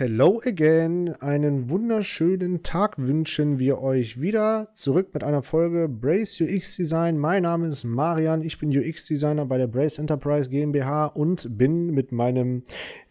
Hello again, einen wunderschönen Tag wünschen wir euch wieder. Zurück mit einer Folge Brace UX Design. Mein Name ist Marian, ich bin UX Designer bei der Brace Enterprise GmbH und bin mit meinem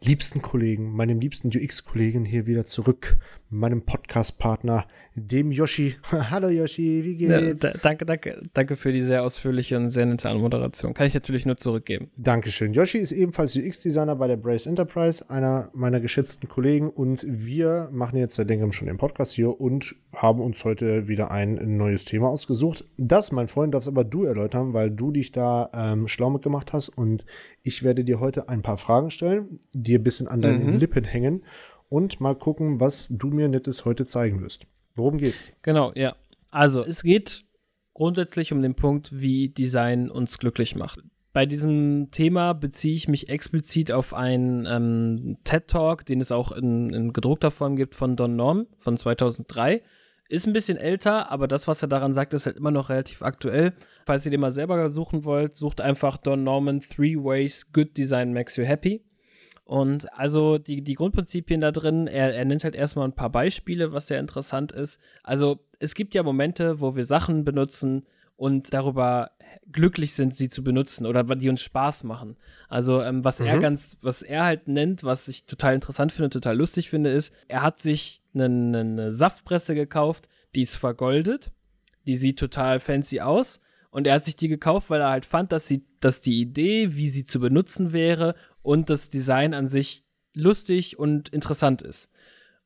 liebsten Kollegen, meinem liebsten UX Kollegen hier wieder zurück, meinem Podcast Partner dem Yoshi. Hallo Yoshi, wie geht's? Ja, danke, danke, danke für die sehr ausführliche und sehr nette Anmoderation. Kann ich natürlich nur zurückgeben. Dankeschön. Yoshi ist ebenfalls UX-Designer bei der Brace Enterprise, einer meiner geschätzten Kollegen. Und wir machen jetzt seit längerem schon den Podcast hier und haben uns heute wieder ein neues Thema ausgesucht. Das, mein Freund, darfst aber du erläutern, weil du dich da ähm, schlau mitgemacht hast. Und ich werde dir heute ein paar Fragen stellen, dir ein bisschen an deinen mhm. Lippen hängen und mal gucken, was du mir Nettes heute zeigen wirst. Worum geht's? Genau, ja. Also, es geht grundsätzlich um den Punkt, wie Design uns glücklich macht. Bei diesem Thema beziehe ich mich explizit auf einen ähm, TED-Talk, den es auch in, in, gedruckter Form gibt von Don Norm von 2003. Ist ein bisschen älter, aber das, was er daran sagt, ist halt immer noch relativ aktuell. Falls ihr den mal selber suchen wollt, sucht einfach Don Norman Three Ways Good Design Makes You Happy. Und also die, die Grundprinzipien da drin, er, er nennt halt erstmal ein paar Beispiele, was sehr interessant ist. Also es gibt ja Momente, wo wir Sachen benutzen und darüber glücklich sind, sie zu benutzen oder die uns Spaß machen. Also ähm, was mhm. er ganz, was er halt nennt, was ich total interessant finde, total lustig finde, ist, er hat sich eine, eine Saftpresse gekauft, die ist vergoldet, die sieht total fancy aus und er hat sich die gekauft, weil er halt fand, dass sie, dass die Idee, wie sie zu benutzen wäre und das Design an sich lustig und interessant ist.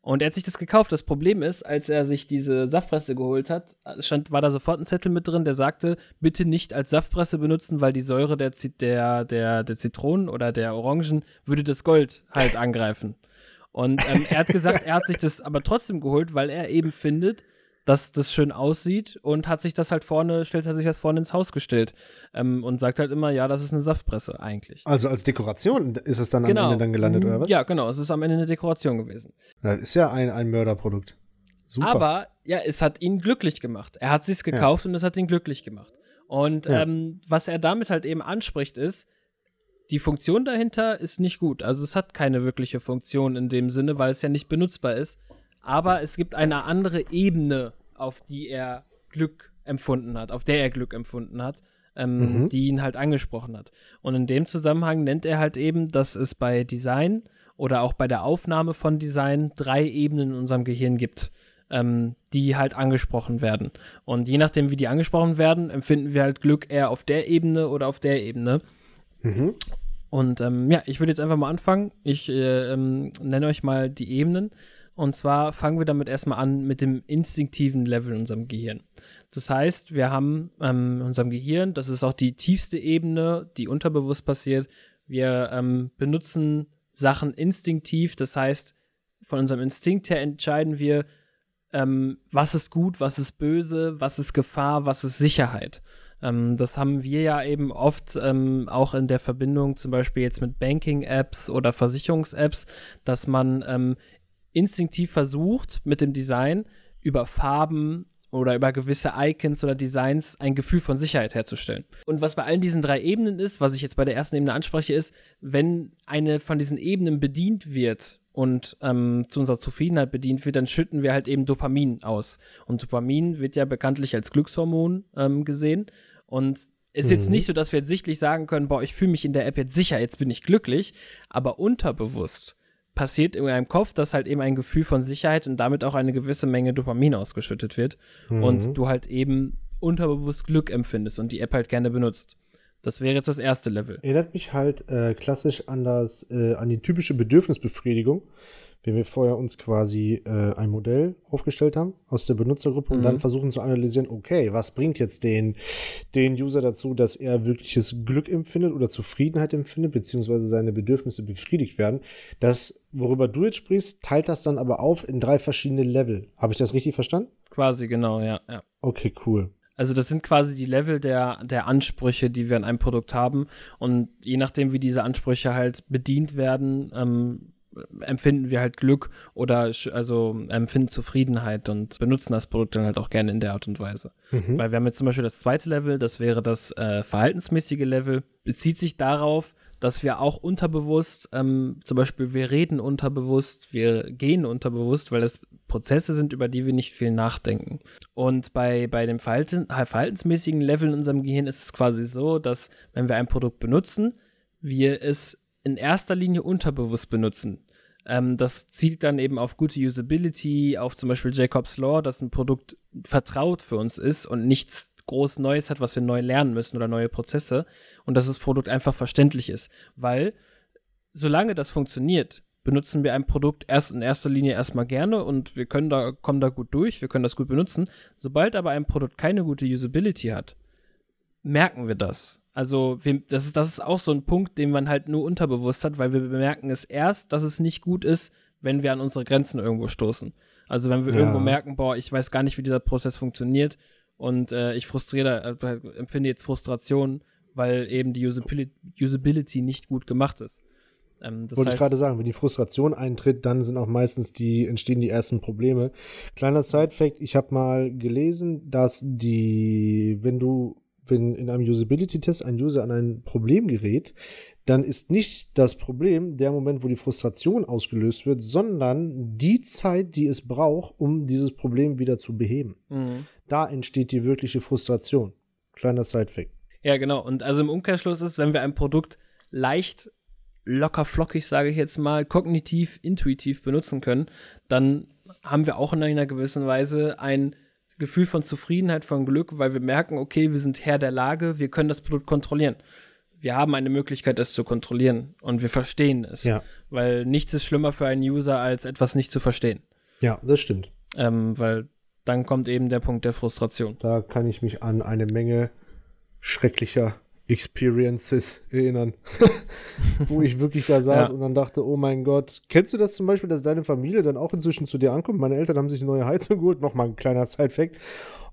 Und er hat sich das gekauft. Das Problem ist, als er sich diese Saftpresse geholt hat, stand, war da sofort ein Zettel mit drin, der sagte, bitte nicht als Saftpresse benutzen, weil die Säure der, der, der, der Zitronen oder der Orangen würde das Gold halt angreifen. Und ähm, er hat gesagt, er hat sich das aber trotzdem geholt, weil er eben findet, dass das schön aussieht und hat sich das halt vorne, stellt er sich das vorne ins Haus gestellt ähm, und sagt halt immer, ja, das ist eine Saftpresse eigentlich. Also als Dekoration ist es dann genau. am Ende dann gelandet, oder was? Ja, genau, es ist am Ende eine Dekoration gewesen. Das ist ja ein, ein Mörderprodukt. Super. Aber ja, es hat ihn glücklich gemacht. Er hat sich's gekauft ja. und es hat ihn glücklich gemacht. Und ja. ähm, was er damit halt eben anspricht, ist, die Funktion dahinter ist nicht gut. Also es hat keine wirkliche Funktion in dem Sinne, weil es ja nicht benutzbar ist aber es gibt eine andere Ebene, auf die er Glück empfunden hat, auf der er Glück empfunden hat, ähm, mhm. die ihn halt angesprochen hat. Und in dem Zusammenhang nennt er halt eben, dass es bei Design oder auch bei der Aufnahme von Design drei Ebenen in unserem Gehirn gibt, ähm, die halt angesprochen werden. Und je nachdem, wie die angesprochen werden, empfinden wir halt Glück eher auf der Ebene oder auf der Ebene. Mhm. Und ähm, ja, ich würde jetzt einfach mal anfangen. Ich äh, ähm, nenne euch mal die Ebenen. Und zwar fangen wir damit erstmal an mit dem instinktiven Level in unserem Gehirn. Das heißt, wir haben ähm, in unserem Gehirn, das ist auch die tiefste Ebene, die unterbewusst passiert, wir ähm, benutzen Sachen instinktiv, das heißt, von unserem Instinkt her entscheiden wir, ähm, was ist gut, was ist böse, was ist Gefahr, was ist Sicherheit. Ähm, das haben wir ja eben oft ähm, auch in der Verbindung zum Beispiel jetzt mit Banking-Apps oder Versicherungs-Apps, dass man ähm, instinktiv versucht, mit dem Design über Farben oder über gewisse Icons oder Designs ein Gefühl von Sicherheit herzustellen. Und was bei allen diesen drei Ebenen ist, was ich jetzt bei der ersten Ebene anspreche, ist, wenn eine von diesen Ebenen bedient wird und ähm, zu unserer Zufriedenheit bedient wird, dann schütten wir halt eben Dopamin aus. Und Dopamin wird ja bekanntlich als Glückshormon ähm, gesehen. Und ist jetzt mhm. nicht so, dass wir jetzt sichtlich sagen können, boah, ich fühle mich in der App jetzt sicher, jetzt bin ich glücklich, aber unterbewusst passiert in einem Kopf, dass halt eben ein Gefühl von Sicherheit und damit auch eine gewisse Menge Dopamin ausgeschüttet wird mhm. und du halt eben unterbewusst Glück empfindest und die App halt gerne benutzt. Das wäre jetzt das erste Level. Erinnert mich halt äh, klassisch an das, äh, an die typische Bedürfnisbefriedigung wenn wir vorher uns quasi äh, ein Modell aufgestellt haben aus der Benutzergruppe mhm. und dann versuchen zu analysieren, okay, was bringt jetzt den, den User dazu, dass er wirkliches Glück empfindet oder Zufriedenheit empfindet, beziehungsweise seine Bedürfnisse befriedigt werden. Das, worüber du jetzt sprichst, teilt das dann aber auf in drei verschiedene Level. Habe ich das richtig verstanden? Quasi, genau, ja, ja. Okay, cool. Also das sind quasi die Level der, der Ansprüche, die wir an einem Produkt haben. Und je nachdem, wie diese Ansprüche halt bedient werden, ähm, empfinden wir halt Glück oder also empfinden Zufriedenheit und benutzen das Produkt dann halt auch gerne in der Art und Weise. Mhm. Weil wir haben jetzt zum Beispiel das zweite Level, das wäre das äh, verhaltensmäßige Level, bezieht sich darauf, dass wir auch unterbewusst, ähm, zum Beispiel wir reden unterbewusst, wir gehen unterbewusst, weil das Prozesse sind, über die wir nicht viel nachdenken. Und bei, bei dem Verhalten, verhaltensmäßigen Level in unserem Gehirn ist es quasi so, dass wenn wir ein Produkt benutzen, wir es in erster Linie unterbewusst benutzen. Ähm, das zielt dann eben auf gute Usability, auf zum Beispiel Jacobs Law, dass ein Produkt vertraut für uns ist und nichts groß Neues hat, was wir neu lernen müssen oder neue Prozesse und dass das Produkt einfach verständlich ist. Weil solange das funktioniert, benutzen wir ein Produkt erst in erster Linie erstmal gerne und wir können da, kommen da gut durch, wir können das gut benutzen. Sobald aber ein Produkt keine gute Usability hat, merken wir das. Also, wir, das, ist, das ist auch so ein Punkt, den man halt nur unterbewusst hat, weil wir bemerken es erst, dass es nicht gut ist, wenn wir an unsere Grenzen irgendwo stoßen. Also, wenn wir ja. irgendwo merken, boah, ich weiß gar nicht, wie dieser Prozess funktioniert, und äh, ich frustriere, äh, empfinde jetzt Frustration, weil eben die Usability, Usability nicht gut gemacht ist. Ähm, Wollte heißt, ich gerade sagen, wenn die Frustration eintritt, dann sind auch meistens die, entstehen die ersten Probleme. Kleiner Side-Fact, ich habe mal gelesen, dass die, wenn du, wenn in einem Usability-Test ein User an ein Problem gerät, dann ist nicht das Problem der Moment, wo die Frustration ausgelöst wird, sondern die Zeit, die es braucht, um dieses Problem wieder zu beheben. Mhm. Da entsteht die wirkliche Frustration. Kleiner Sidefact. Ja, genau. Und also im Umkehrschluss ist, wenn wir ein Produkt leicht, locker flockig, sage ich jetzt mal, kognitiv, intuitiv benutzen können, dann haben wir auch in einer gewissen Weise ein Gefühl von Zufriedenheit, von Glück, weil wir merken, okay, wir sind Herr der Lage, wir können das Produkt kontrollieren wir haben eine Möglichkeit, es zu kontrollieren und wir verstehen es. Ja. Weil nichts ist schlimmer für einen User, als etwas nicht zu verstehen. Ja, das stimmt. Ähm, weil dann kommt eben der Punkt der Frustration. Da kann ich mich an eine Menge schrecklicher Experiences erinnern, wo ich wirklich da saß ja. und dann dachte, oh mein Gott, kennst du das zum Beispiel, dass deine Familie dann auch inzwischen zu dir ankommt? Meine Eltern haben sich eine neue Heizung geholt, nochmal ein kleiner Side-Fact.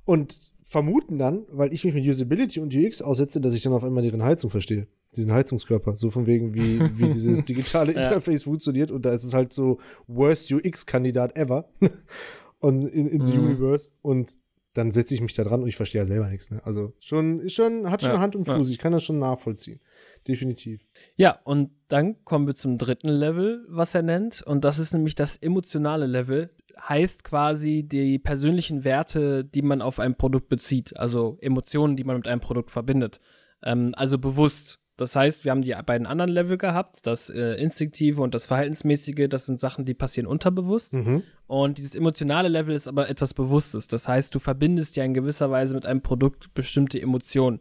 Und vermuten dann, weil ich mich mit Usability und UX aussetze, dass ich dann auf einmal deren Heizung verstehe. Diesen Heizungskörper. So von wegen, wie, wie dieses digitale Interface ja. funktioniert. Und da ist es halt so Worst UX-Kandidat ever. und in, the mhm. Universe. Und dann setze ich mich da dran und ich verstehe ja selber nichts. Ne? Also schon, ist schon, hat schon ja, Hand und Fuß. Ja. Ich kann das schon nachvollziehen. Definitiv. Ja, und dann kommen wir zum dritten Level, was er nennt. Und das ist nämlich das emotionale Level heißt quasi die persönlichen Werte, die man auf ein Produkt bezieht, also Emotionen, die man mit einem Produkt verbindet. Ähm, also bewusst. Das heißt, wir haben die beiden anderen Level gehabt, das äh, Instinktive und das Verhaltensmäßige, das sind Sachen, die passieren unterbewusst. Mhm. Und dieses emotionale Level ist aber etwas Bewusstes. Das heißt, du verbindest ja in gewisser Weise mit einem Produkt bestimmte Emotionen.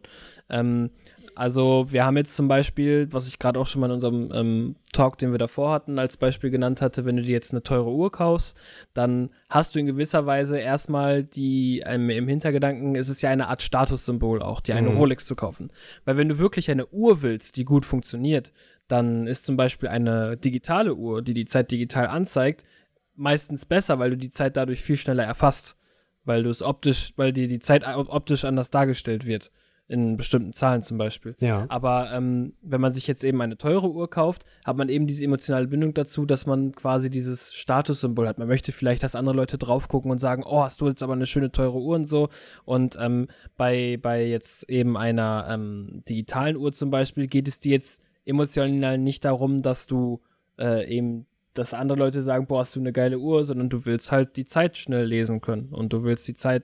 Ähm, also wir haben jetzt zum Beispiel, was ich gerade auch schon mal in unserem ähm, Talk, den wir davor hatten, als Beispiel genannt hatte, wenn du dir jetzt eine teure Uhr kaufst, dann hast du in gewisser Weise erstmal die, ähm, im Hintergedanken ist es ja eine Art Statussymbol auch, dir eine mhm. Rolex zu kaufen. Weil wenn du wirklich eine Uhr willst, die gut funktioniert, dann ist zum Beispiel eine digitale Uhr, die die Zeit digital anzeigt, meistens besser, weil du die Zeit dadurch viel schneller erfasst. Weil du es optisch, weil dir die Zeit optisch anders dargestellt wird in bestimmten Zahlen zum Beispiel. Ja. Aber ähm, wenn man sich jetzt eben eine teure Uhr kauft, hat man eben diese emotionale Bindung dazu, dass man quasi dieses Statussymbol hat. Man möchte vielleicht, dass andere Leute drauf gucken und sagen, oh, hast du jetzt aber eine schöne teure Uhr und so. Und ähm, bei, bei jetzt eben einer ähm, digitalen Uhr zum Beispiel geht es dir jetzt emotional nicht darum, dass du äh, eben dass andere Leute sagen, boah, hast du eine geile Uhr, sondern du willst halt die Zeit schnell lesen können und du willst die Zeit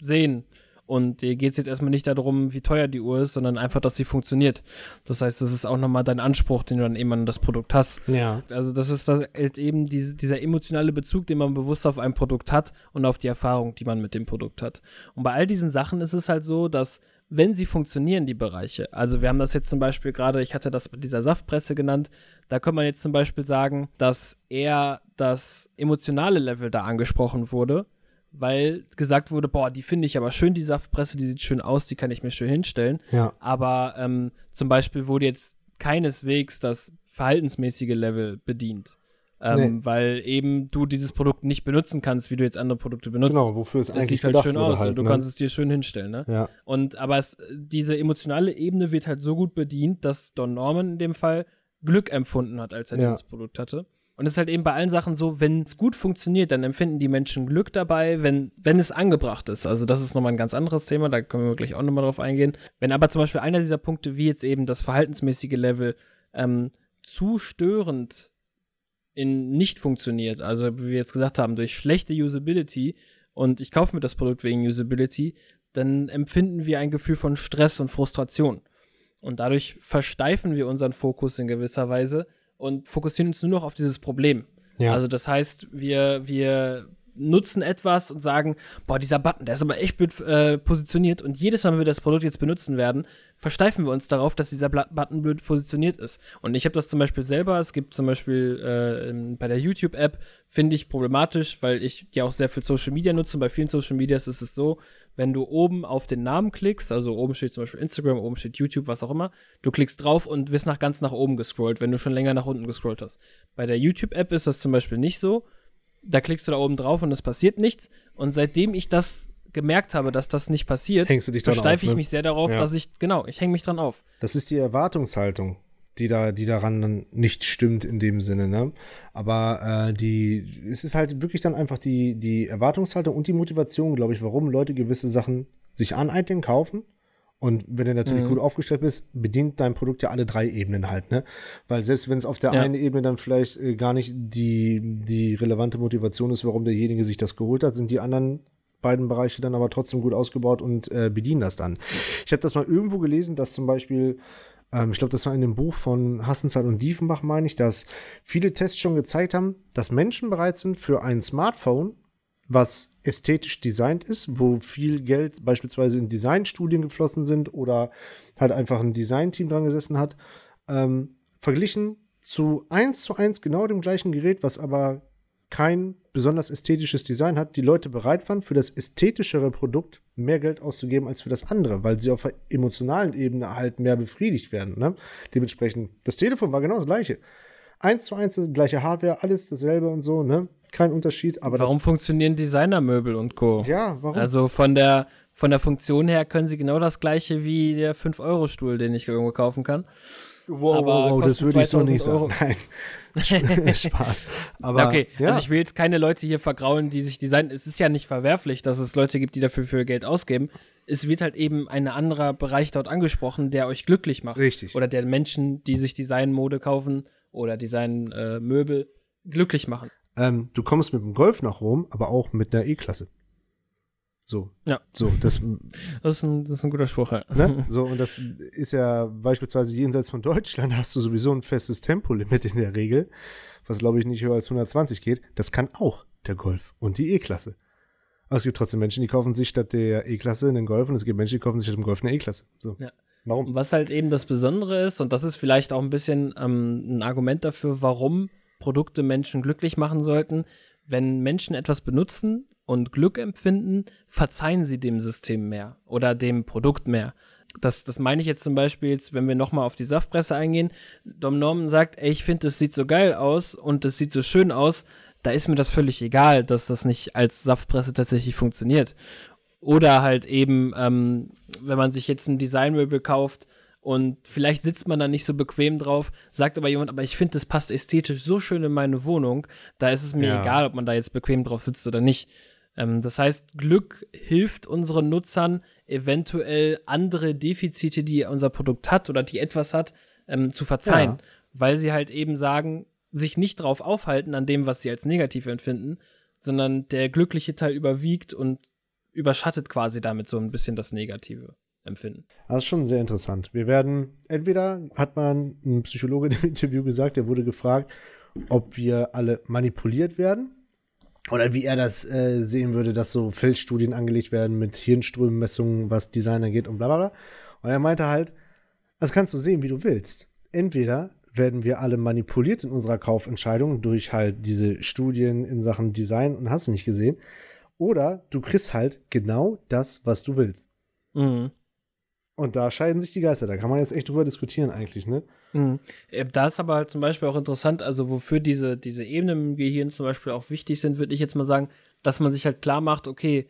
sehen und dir geht es jetzt erstmal nicht darum, wie teuer die Uhr ist, sondern einfach, dass sie funktioniert. Das heißt, das ist auch nochmal dein Anspruch, den du dann eben an das Produkt hast. Ja. Also das ist das halt eben diese, dieser emotionale Bezug, den man bewusst auf ein Produkt hat und auf die Erfahrung, die man mit dem Produkt hat. Und bei all diesen Sachen ist es halt so, dass wenn sie funktionieren, die Bereiche. Also wir haben das jetzt zum Beispiel gerade, ich hatte das mit dieser Saftpresse genannt, da könnte man jetzt zum Beispiel sagen, dass eher das emotionale Level da angesprochen wurde weil gesagt wurde, boah, die finde ich aber schön, die Saftpresse, die sieht schön aus, die kann ich mir schön hinstellen. Ja. Aber ähm, zum Beispiel wurde jetzt keineswegs das verhaltensmäßige Level bedient. Ähm, nee. Weil eben du dieses Produkt nicht benutzen kannst, wie du jetzt andere Produkte benutzt. Genau, wofür es, es eigentlich sieht halt schön aus halt, und du ne? kannst es dir schön hinstellen, ne? Ja. Und aber es, diese emotionale Ebene wird halt so gut bedient, dass Don Norman in dem Fall Glück empfunden hat, als er ja. dieses Produkt hatte. Und es ist halt eben bei allen Sachen so, wenn es gut funktioniert, dann empfinden die Menschen Glück dabei, wenn, wenn es angebracht ist. Also das ist nochmal ein ganz anderes Thema, da können wir gleich auch nochmal drauf eingehen. Wenn aber zum Beispiel einer dieser Punkte, wie jetzt eben das verhaltensmäßige Level, ähm, zu störend in nicht funktioniert, also wie wir jetzt gesagt haben, durch schlechte Usability und ich kaufe mir das Produkt wegen Usability, dann empfinden wir ein Gefühl von Stress und Frustration. Und dadurch versteifen wir unseren Fokus in gewisser Weise und fokussieren uns nur noch auf dieses Problem. Ja. Also das heißt, wir, wir nutzen etwas und sagen, boah, dieser Button, der ist aber echt blöd äh, positioniert und jedes Mal, wenn wir das Produkt jetzt benutzen werden, versteifen wir uns darauf, dass dieser Button blöd positioniert ist. Und ich habe das zum Beispiel selber, es gibt zum Beispiel äh, bei der YouTube-App, finde ich problematisch, weil ich ja auch sehr viel Social Media nutze und bei vielen Social Medias ist es so, wenn du oben auf den Namen klickst, also oben steht zum Beispiel Instagram, oben steht YouTube, was auch immer, du klickst drauf und wirst nach ganz nach oben gescrollt, wenn du schon länger nach unten gescrollt hast. Bei der YouTube-App ist das zum Beispiel nicht so. Da klickst du da oben drauf und es passiert nichts. Und seitdem ich das gemerkt habe, dass das nicht passiert, versteife ich ne? mich sehr darauf, ja. dass ich, genau, ich hänge mich dran auf. Das ist die Erwartungshaltung die da, die daran dann nicht stimmt in dem Sinne, ne? Aber äh, die, es ist halt wirklich dann einfach die, die Erwartungshaltung und die Motivation, glaube ich, warum Leute gewisse Sachen sich aneignen, kaufen. Und wenn du natürlich mhm. gut aufgestellt bist, bedient dein Produkt ja alle drei Ebenen halt, ne? Weil selbst wenn es auf der ja. einen Ebene dann vielleicht äh, gar nicht die, die relevante Motivation ist, warum derjenige sich das geholt hat, sind die anderen beiden Bereiche dann aber trotzdem gut ausgebaut und äh, bedienen das dann. Ich habe das mal irgendwo gelesen, dass zum Beispiel ähm, ich glaube, das war in dem Buch von Hassenzeit und Diefenbach, meine ich, dass viele Tests schon gezeigt haben, dass Menschen bereit sind für ein Smartphone, was ästhetisch designt ist, wo viel Geld beispielsweise in Designstudien geflossen sind oder halt einfach ein Designteam dran gesessen hat, ähm, verglichen zu eins zu eins genau dem gleichen Gerät, was aber kein besonders ästhetisches Design hat, die Leute bereit waren, für das ästhetischere Produkt mehr Geld auszugeben als für das andere, weil sie auf der emotionalen Ebene halt mehr befriedigt werden. Ne? Dementsprechend, das Telefon war genau das gleiche. Eins zu eins, gleiche Hardware, alles dasselbe und so, ne? Kein Unterschied, aber Warum funktionieren Designermöbel und Co.? Ja, warum? Also von der, von der Funktion her können sie genau das gleiche wie der 5-Euro-Stuhl, den ich irgendwo kaufen kann. Wow, wow, wow, das würde ich so nicht Euro. sagen. Nein. Spaß. Aber, okay, ja. also ich will jetzt keine Leute hier vergraulen, die sich designen. Es ist ja nicht verwerflich, dass es Leute gibt, die dafür viel Geld ausgeben. Es wird halt eben ein anderer Bereich dort angesprochen, der euch glücklich macht. Richtig. Oder der Menschen, die sich Designmode kaufen oder Designmöbel äh, glücklich machen. Ähm, du kommst mit dem Golf nach Rom, aber auch mit einer E-Klasse. So. Ja. So, das, das, ist ein, das ist ein guter Spruch, ja. Ne? So, und das ist ja beispielsweise jenseits von Deutschland hast du sowieso ein festes Tempolimit in der Regel, was glaube ich nicht höher als 120 geht. Das kann auch der Golf und die E-Klasse. Aber es gibt trotzdem Menschen, die kaufen sich statt der E-Klasse einen Golf und es gibt Menschen, die kaufen sich statt dem Golf eine E-Klasse. So. Ja. Warum? Was halt eben das Besondere ist, und das ist vielleicht auch ein bisschen ähm, ein Argument dafür, warum Produkte Menschen glücklich machen sollten, wenn Menschen etwas benutzen und Glück empfinden, verzeihen sie dem System mehr oder dem Produkt mehr. Das, das meine ich jetzt zum Beispiel, wenn wir nochmal auf die Saftpresse eingehen. Dom Norman sagt, ey, ich finde, das sieht so geil aus und das sieht so schön aus. Da ist mir das völlig egal, dass das nicht als Saftpresse tatsächlich funktioniert. Oder halt eben, ähm, wenn man sich jetzt ein Designmöbel kauft und vielleicht sitzt man da nicht so bequem drauf, sagt aber jemand, aber ich finde, das passt ästhetisch so schön in meine Wohnung, da ist es mir ja. egal, ob man da jetzt bequem drauf sitzt oder nicht. Ähm, das heißt, Glück hilft unseren Nutzern eventuell andere Defizite, die unser Produkt hat oder die etwas hat, ähm, zu verzeihen, ja. weil sie halt eben sagen, sich nicht drauf aufhalten an dem, was sie als negativ empfinden, sondern der glückliche Teil überwiegt und überschattet quasi damit so ein bisschen das Negative empfinden. Das ist schon sehr interessant. Wir werden, entweder hat man ein Psychologe im Interview gesagt, der wurde gefragt, ob wir alle manipuliert werden oder wie er das äh, sehen würde, dass so Feldstudien angelegt werden mit Hirnströmmessungen, was Design angeht und bla bla bla. Und er meinte halt, das kannst du sehen, wie du willst. Entweder werden wir alle manipuliert in unserer Kaufentscheidung durch halt diese Studien in Sachen Design und hast du nicht gesehen. Oder du kriegst halt genau das, was du willst. Mhm. Und da scheiden sich die Geister. Da kann man jetzt echt drüber diskutieren, eigentlich, ne? Mhm. Äh, da ist aber halt zum Beispiel auch interessant, also wofür diese, diese Ebenen im Gehirn zum Beispiel auch wichtig sind, würde ich jetzt mal sagen, dass man sich halt klar macht, okay,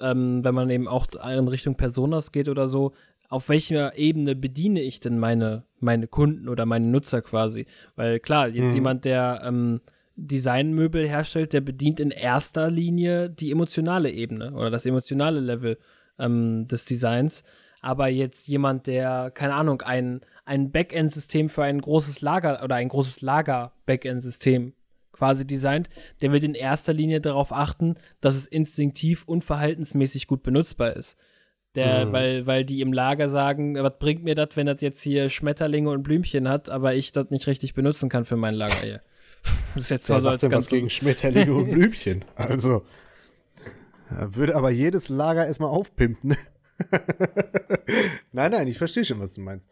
ähm, wenn man eben auch in Richtung Personas geht oder so, auf welcher Ebene bediene ich denn meine, meine Kunden oder meine Nutzer quasi? Weil klar, jetzt mhm. jemand, der ähm, Designmöbel herstellt, der bedient in erster Linie die emotionale Ebene oder das emotionale Level ähm, des Designs. Aber jetzt jemand, der, keine Ahnung, ein, ein Backend-System für ein großes Lager oder ein großes Lager-Backend-System quasi designt, der wird in erster Linie darauf achten, dass es instinktiv und verhaltensmäßig gut benutzbar ist. Der, mhm. weil, weil die im Lager sagen, was bringt mir das, wenn das jetzt hier Schmetterlinge und Blümchen hat, aber ich das nicht richtig benutzen kann für mein Lager hier. Das ist jetzt mal so als ganz was gegen Schmetterlinge und Blümchen. Also würde aber jedes Lager erstmal aufpimpen. nein, nein, ich verstehe schon, was du meinst.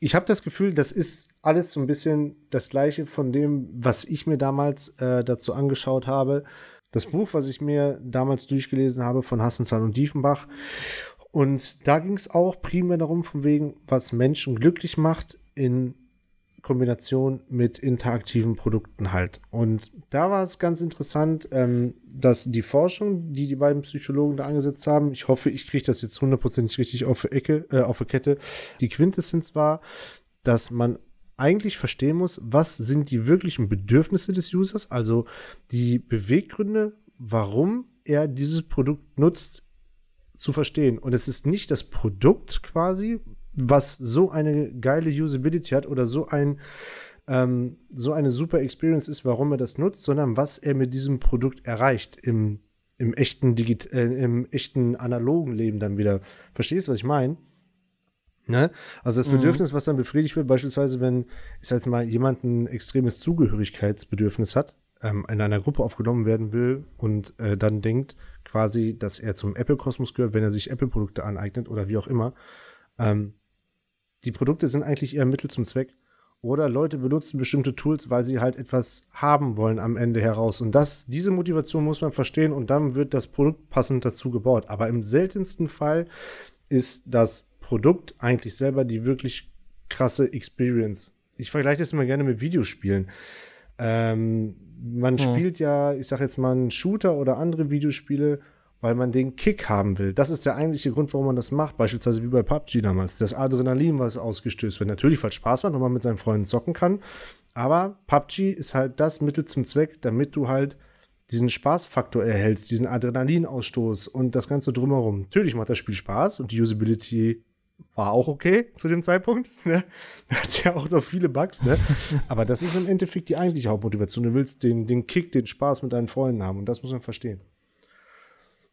Ich habe das Gefühl, das ist alles so ein bisschen das gleiche von dem, was ich mir damals äh, dazu angeschaut habe. Das Buch, was ich mir damals durchgelesen habe von Hassenzahl und Diefenbach. Und da ging es auch primär darum, von wegen, was Menschen glücklich macht in Kombination mit interaktiven Produkten halt. Und da war es ganz interessant, ähm, dass die Forschung, die die beiden Psychologen da angesetzt haben, ich hoffe, ich kriege das jetzt hundertprozentig richtig auf die Ecke, äh, auf die Kette, die Quintessenz war, dass man eigentlich verstehen muss, was sind die wirklichen Bedürfnisse des Users, also die Beweggründe, warum er dieses Produkt nutzt, zu verstehen. Und es ist nicht das Produkt quasi, was so eine geile Usability hat oder so ein ähm, so eine super Experience ist, warum er das nutzt, sondern was er mit diesem Produkt erreicht im, im echten Digit äh, im echten analogen Leben dann wieder. Verstehst du, was ich meine? Ne? Also das mhm. Bedürfnis, was dann befriedigt wird, beispielsweise, wenn, ich sag jetzt mal, jemand ein extremes Zugehörigkeitsbedürfnis hat, ähm, in einer Gruppe aufgenommen werden will und äh, dann denkt quasi, dass er zum Apple-Kosmos gehört, wenn er sich Apple-Produkte aneignet oder wie auch immer, ähm, die Produkte sind eigentlich eher Mittel zum Zweck. Oder Leute benutzen bestimmte Tools, weil sie halt etwas haben wollen am Ende heraus. Und das, diese Motivation muss man verstehen und dann wird das Produkt passend dazu gebaut. Aber im seltensten Fall ist das Produkt eigentlich selber die wirklich krasse Experience. Ich vergleiche das immer gerne mit Videospielen. Ähm, man hm. spielt ja, ich sag jetzt mal, einen Shooter oder andere Videospiele weil man den Kick haben will. Das ist der eigentliche Grund, warum man das macht. Beispielsweise wie bei PUBG damals. Das Adrenalin, was ausgestößt wird. Natürlich, weil es Spaß macht und man mit seinen Freunden zocken kann. Aber PUBG ist halt das Mittel zum Zweck, damit du halt diesen Spaßfaktor erhältst, diesen Adrenalinausstoß und das Ganze drumherum. Natürlich macht das Spiel Spaß und die Usability war auch okay zu dem Zeitpunkt. Ne? Hat ja auch noch viele Bugs, ne? Aber das ist im Endeffekt die eigentliche Hauptmotivation. Du willst den, den Kick, den Spaß mit deinen Freunden haben und das muss man verstehen.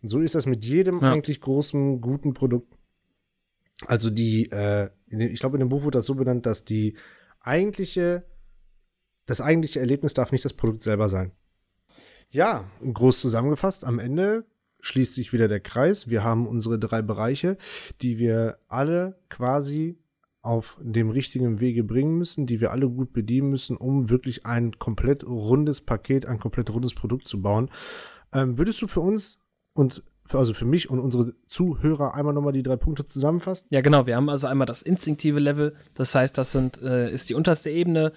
Und so ist das mit jedem ja. eigentlich großen, guten Produkt. Also die, äh, den, ich glaube, in dem Buch wurde das so benannt, dass die eigentliche, das eigentliche Erlebnis darf nicht das Produkt selber sein. Ja, groß zusammengefasst, am Ende schließt sich wieder der Kreis. Wir haben unsere drei Bereiche, die wir alle quasi auf dem richtigen Wege bringen müssen, die wir alle gut bedienen müssen, um wirklich ein komplett rundes Paket, ein komplett rundes Produkt zu bauen. Ähm, würdest du für uns und für, also für mich und unsere Zuhörer einmal nochmal die drei Punkte zusammenfasst? Ja, genau. Wir haben also einmal das instinktive Level. Das heißt, das sind, äh, ist die unterste Ebene.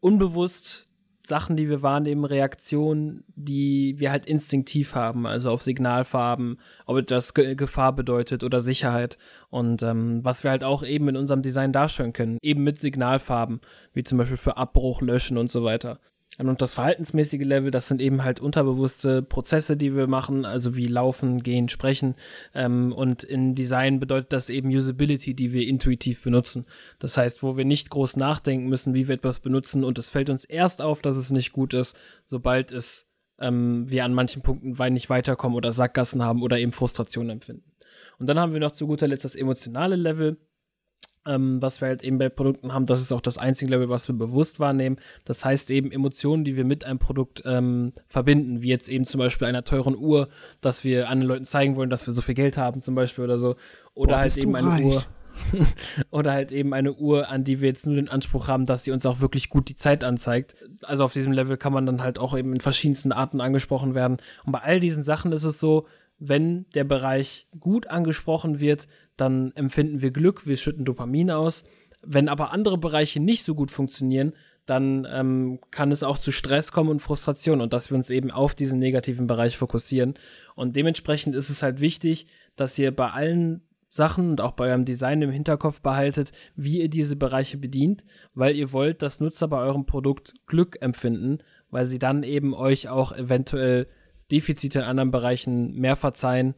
Unbewusst Sachen, die wir wahrnehmen, Reaktionen, die wir halt instinktiv haben, also auf Signalfarben, ob das Ge Gefahr bedeutet oder Sicherheit. Und ähm, was wir halt auch eben in unserem Design darstellen können, eben mit Signalfarben, wie zum Beispiel für Abbruch, Löschen und so weiter. Und das verhaltensmäßige Level, das sind eben halt unterbewusste Prozesse, die wir machen, also wie laufen, gehen, sprechen. Ähm, und in Design bedeutet das eben Usability, die wir intuitiv benutzen. Das heißt, wo wir nicht groß nachdenken müssen, wie wir etwas benutzen und es fällt uns erst auf, dass es nicht gut ist, sobald es ähm, wir an manchen Punkten nicht weiterkommen oder Sackgassen haben oder eben Frustration empfinden. Und dann haben wir noch zu guter Letzt das emotionale Level ähm, was wir halt eben bei Produkten haben, das ist auch das einzige Level, was wir bewusst wahrnehmen. Das heißt eben Emotionen, die wir mit einem Produkt ähm, verbinden, wie jetzt eben zum Beispiel einer teuren Uhr, dass wir anderen Leuten zeigen wollen, dass wir so viel Geld haben zum Beispiel oder so. Oder Boah, halt eben eine reich. Uhr. oder halt eben eine Uhr, an die wir jetzt nur den Anspruch haben, dass sie uns auch wirklich gut die Zeit anzeigt. Also auf diesem Level kann man dann halt auch eben in verschiedensten Arten angesprochen werden. Und bei all diesen Sachen ist es so, wenn der Bereich gut angesprochen wird, dann empfinden wir Glück, wir schütten Dopamin aus. Wenn aber andere Bereiche nicht so gut funktionieren, dann ähm, kann es auch zu Stress kommen und Frustration und dass wir uns eben auf diesen negativen Bereich fokussieren. Und dementsprechend ist es halt wichtig, dass ihr bei allen Sachen und auch bei eurem Design im Hinterkopf behaltet, wie ihr diese Bereiche bedient, weil ihr wollt, dass Nutzer bei eurem Produkt Glück empfinden, weil sie dann eben euch auch eventuell Defizite in anderen Bereichen mehr verzeihen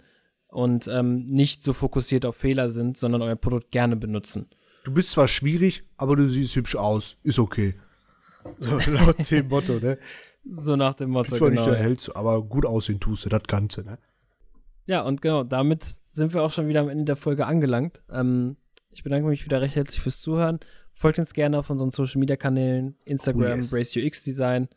und ähm, nicht so fokussiert auf Fehler sind, sondern euer Produkt gerne benutzen. Du bist zwar schwierig, aber du siehst hübsch aus. Ist okay. So laut dem Motto, ne? So nach dem Motto. Bist zwar genau. nicht der Hellste, aber gut aussehen tust du das Ganze, ne? Ja, und genau, damit sind wir auch schon wieder am Ende der Folge angelangt. Ähm, ich bedanke mich wieder recht herzlich fürs Zuhören. Folgt uns gerne auf unseren Social Media Kanälen, Instagram, oh yes. Brace UX Design.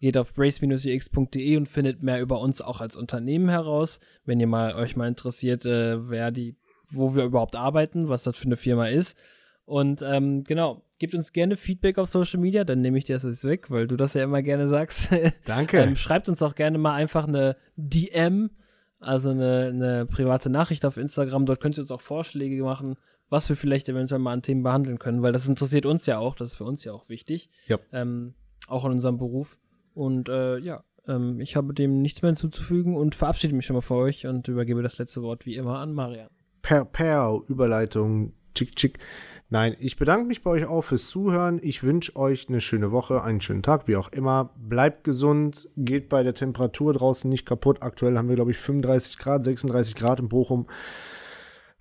Geht auf brace-ux.de und findet mehr über uns auch als Unternehmen heraus. Wenn ihr mal euch mal interessiert, äh, wer die, wo wir überhaupt arbeiten, was das für eine Firma ist. Und ähm, genau, gebt uns gerne Feedback auf Social Media, dann nehme ich dir das jetzt weg, weil du das ja immer gerne sagst. Danke. ähm, schreibt uns auch gerne mal einfach eine DM, also eine, eine private Nachricht auf Instagram. Dort könnt ihr uns auch Vorschläge machen, was wir vielleicht eventuell mal an Themen behandeln können, weil das interessiert uns ja auch, das ist für uns ja auch wichtig. Ja. Ähm, auch in unserem Beruf. Und äh, ja, ähm, ich habe dem nichts mehr hinzuzufügen und verabschiede mich schon mal für euch und übergebe das letzte Wort wie immer an Marian. Per, per, Überleitung, tschick, tschick. Nein, ich bedanke mich bei euch auch fürs Zuhören. Ich wünsche euch eine schöne Woche, einen schönen Tag, wie auch immer. Bleibt gesund, geht bei der Temperatur draußen nicht kaputt. Aktuell haben wir, glaube ich, 35 Grad, 36 Grad in Bochum.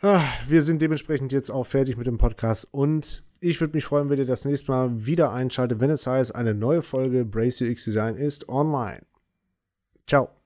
Ah, wir sind dementsprechend jetzt auch fertig mit dem Podcast und ich würde mich freuen, wenn ihr das nächste Mal wieder einschaltet, wenn es heißt, eine neue Folge Brace UX Design ist online. Ciao.